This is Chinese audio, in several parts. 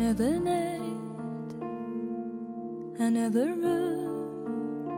Another night, another room,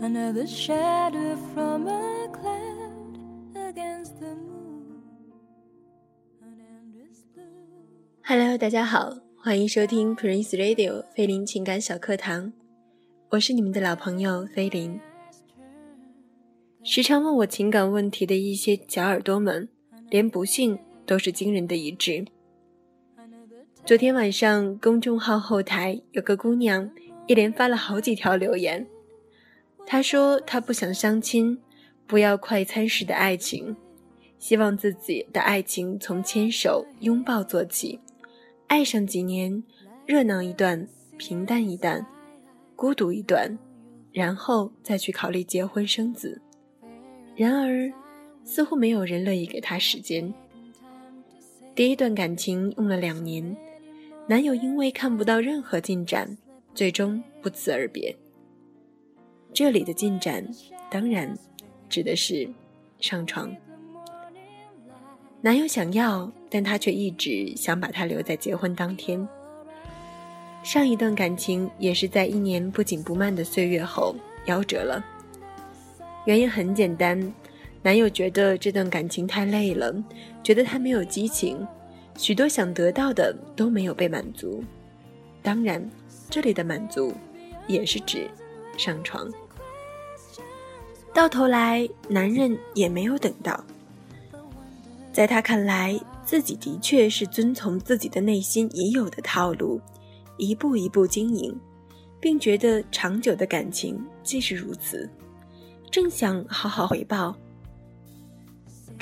another shadow from a cloud against the moon. An endless blue. Hello，大家好，欢迎收听 Prince Radio 菲林情感小课堂，我是你们的老朋友菲林。时常问我情感问题的一些小耳朵们，连不信都是惊人的一致。昨天晚上，公众号后台有个姑娘一连发了好几条留言。她说她不想相亲，不要快餐式的爱情，希望自己的爱情从牵手、拥抱做起，爱上几年，热闹一段，平淡一段，孤独一段，然后再去考虑结婚生子。然而，似乎没有人乐意给她时间。第一段感情用了两年。男友因为看不到任何进展，最终不辞而别。这里的进展，当然指的是上床。男友想要，但他却一直想把她留在结婚当天。上一段感情也是在一年不紧不慢的岁月后夭折了。原因很简单，男友觉得这段感情太累了，觉得他没有激情。许多想得到的都没有被满足，当然，这里的满足也是指上床。到头来，男人也没有等到。在他看来，自己的确是遵从自己的内心已有的套路，一步一步经营，并觉得长久的感情既是如此，正想好好回报。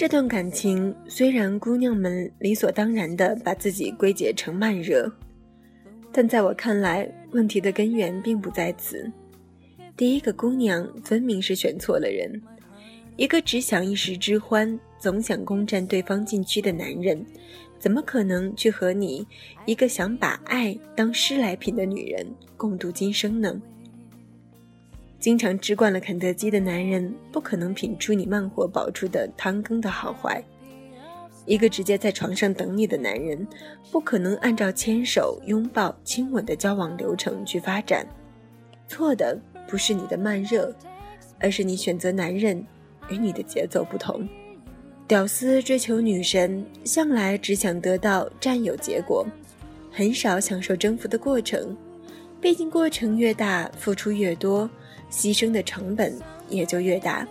这段感情虽然姑娘们理所当然地把自己归结成慢热，但在我看来，问题的根源并不在此。第一个姑娘分明是选错了人，一个只想一时之欢、总想攻占对方禁区的男人，怎么可能去和你一个想把爱当诗来品的女人共度今生呢？经常吃惯了肯德基的男人，不可能品出你慢火煲出的汤羹的好坏；一个直接在床上等你的男人，不可能按照牵手、拥抱、亲吻的交往流程去发展。错的不是你的慢热，而是你选择男人与你的节奏不同。屌丝追求女神，向来只想得到占有结果，很少享受征服的过程。毕竟过程越大，付出越多。牺牲的成本也就越大。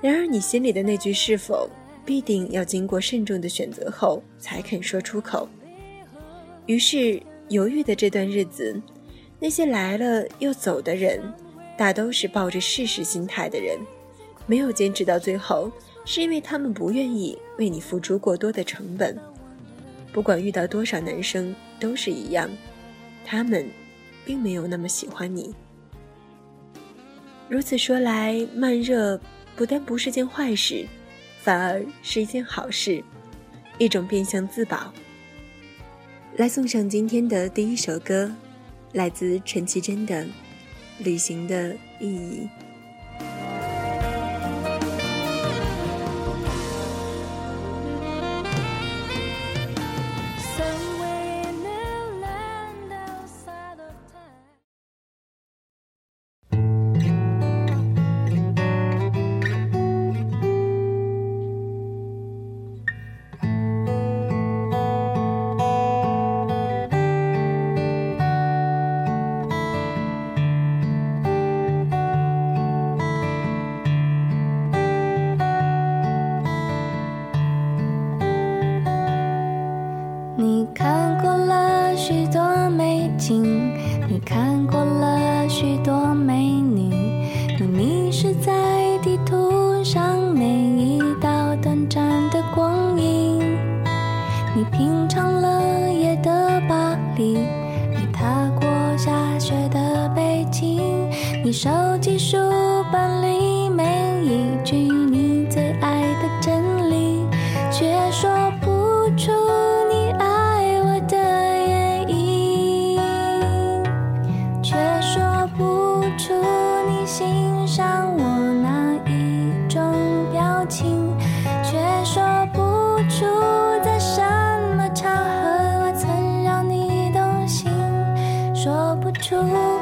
然而，你心里的那句“是否”，必定要经过慎重的选择后才肯说出口。于是，犹豫的这段日子，那些来了又走的人，大都是抱着试试心态的人，没有坚持到最后，是因为他们不愿意为你付出过多的成本。不管遇到多少男生，都是一样，他们并没有那么喜欢你。如此说来，慢热不但不是件坏事，反而是一件好事，一种变相自保。来送上今天的第一首歌，来自陈绮贞的《旅行的意义》。你品尝了夜的巴黎，你踏过下雪的北京，你收集书本里每一句。出。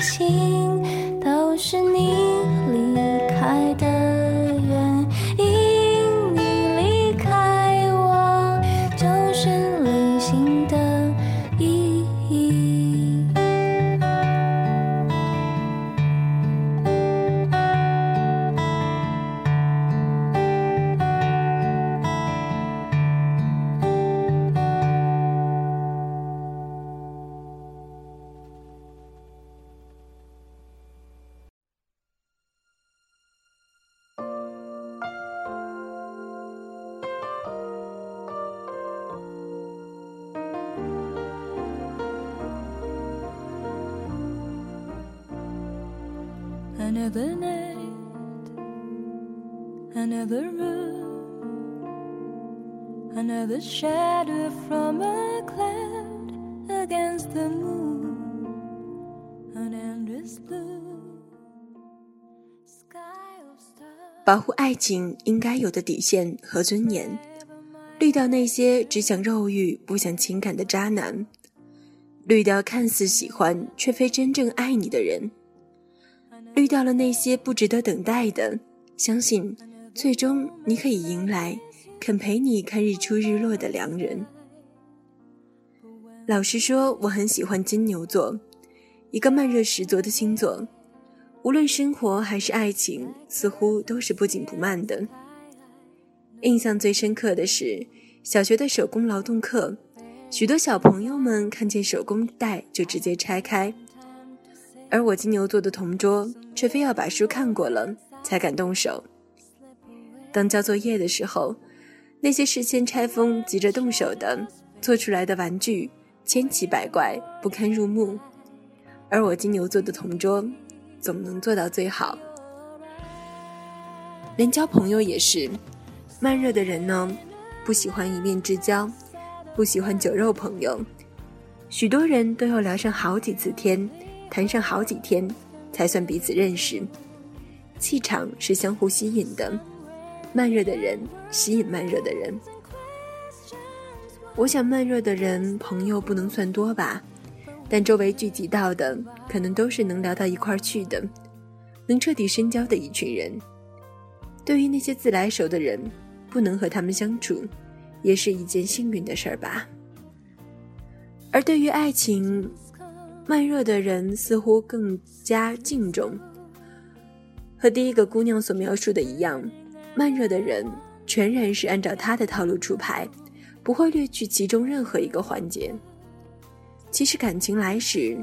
心。Another night, another room, another shadow from a cloud against the moon, an endless blue sky of stars. 保护爱情应该有的底线和尊严，滤掉那些只想肉欲不想情感的渣男，滤掉看似喜欢却非真正爱你的人，滤掉了那些不值得等待的，相信最终你可以迎来肯陪你看日出日落的良人。老实说，我很喜欢金牛座，一个慢热十足的星座。无论生活还是爱情，似乎都是不紧不慢的。印象最深刻的是小学的手工劳动课，许多小朋友们看见手工袋就直接拆开，而我金牛座的同桌却非要把书看过了才敢动手。当交作业的时候，那些事先拆封急着动手的，做出来的玩具千奇百怪，不堪入目，而我金牛座的同桌。总能做到最好。连交朋友也是，慢热的人呢，不喜欢一面之交，不喜欢酒肉朋友。许多人都要聊上好几次天，谈上好几天，才算彼此认识。气场是相互吸引的，慢热的人吸引慢热的人。我想慢热的人朋友不能算多吧。但周围聚集到的，可能都是能聊到一块儿去的，能彻底深交的一群人。对于那些自来熟的人，不能和他们相处，也是一件幸运的事儿吧。而对于爱情，慢热的人似乎更加敬重。和第一个姑娘所描述的一样，慢热的人全然是按照他的套路出牌，不会略去其中任何一个环节。其实感情来时，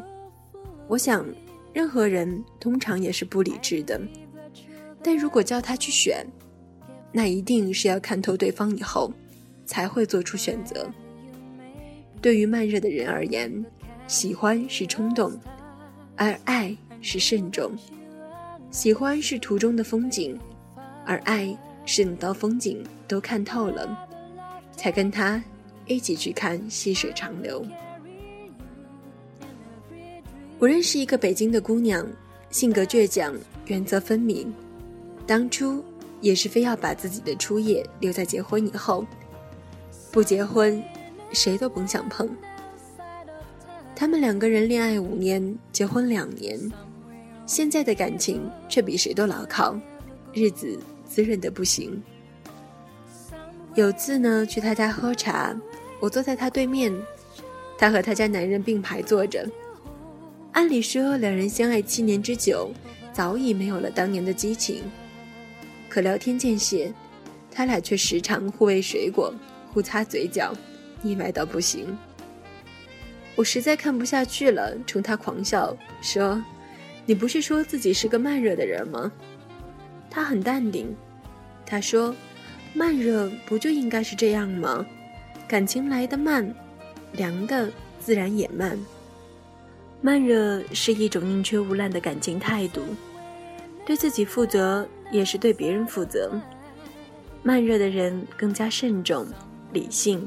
我想，任何人通常也是不理智的，但如果叫他去选，那一定是要看透对方以后，才会做出选择。对于慢热的人而言，喜欢是冲动，而爱是慎重。喜欢是途中的风景，而爱是等到风景都看透了，才跟他一起去看细水长流。我认识一个北京的姑娘，性格倔强，原则分明，当初也是非要把自己的初夜留在结婚以后，不结婚，谁都甭想碰。他们两个人恋爱五年，结婚两年。现在的感情却比谁都牢靠，日子滋润的不行。有次呢，去他家喝茶，我坐在他对面，他和他家男人并排坐着。按理说，两人相爱七年之久，早已没有了当年的激情。可聊天间隙，他俩却时常互喂水果，互擦嘴角，腻歪到不行。我实在看不下去了，冲他狂笑说。你不是说自己是个慢热的人吗？他很淡定，他说：“慢热不就应该是这样吗？感情来的慢，凉的自然也慢。慢热是一种宁缺毋滥的感情态度，对自己负责也是对别人负责。慢热的人更加慎重、理性，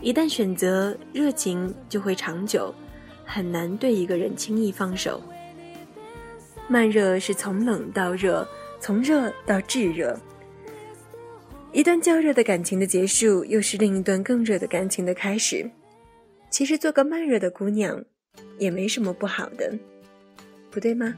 一旦选择热情，就会长久，很难对一个人轻易放手。”慢热是从冷到热，从热到炙热。一段较热的感情的结束，又是另一段更热的感情的开始。其实做个慢热的姑娘，也没什么不好的，不对吗？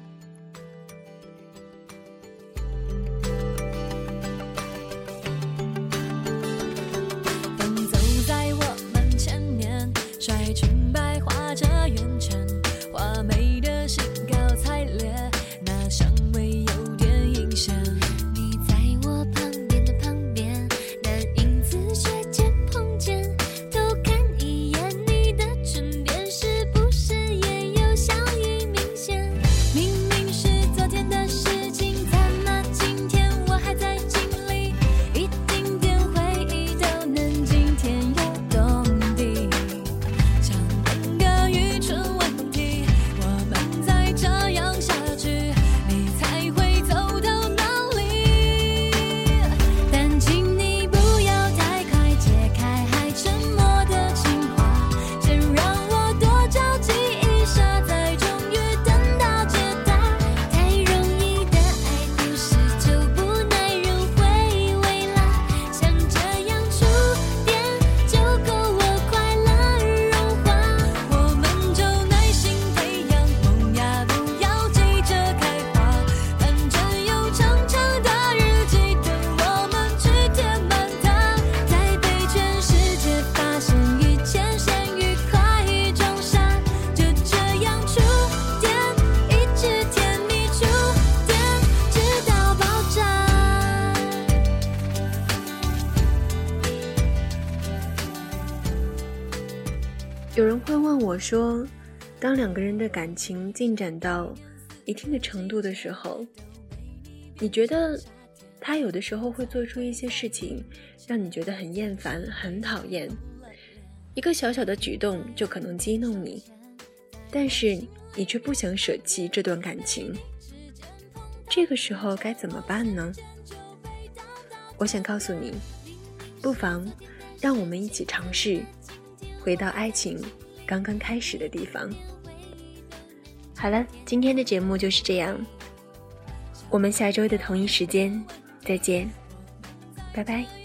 说：“当两个人的感情进展到一定的程度的时候，你觉得他有的时候会做出一些事情，让你觉得很厌烦、很讨厌？一个小小的举动就可能激怒你，但是你却不想舍弃这段感情。这个时候该怎么办呢？我想告诉你，不妨让我们一起尝试。”回到爱情刚刚开始的地方。好了，今天的节目就是这样，我们下周的同一时间再见，拜拜。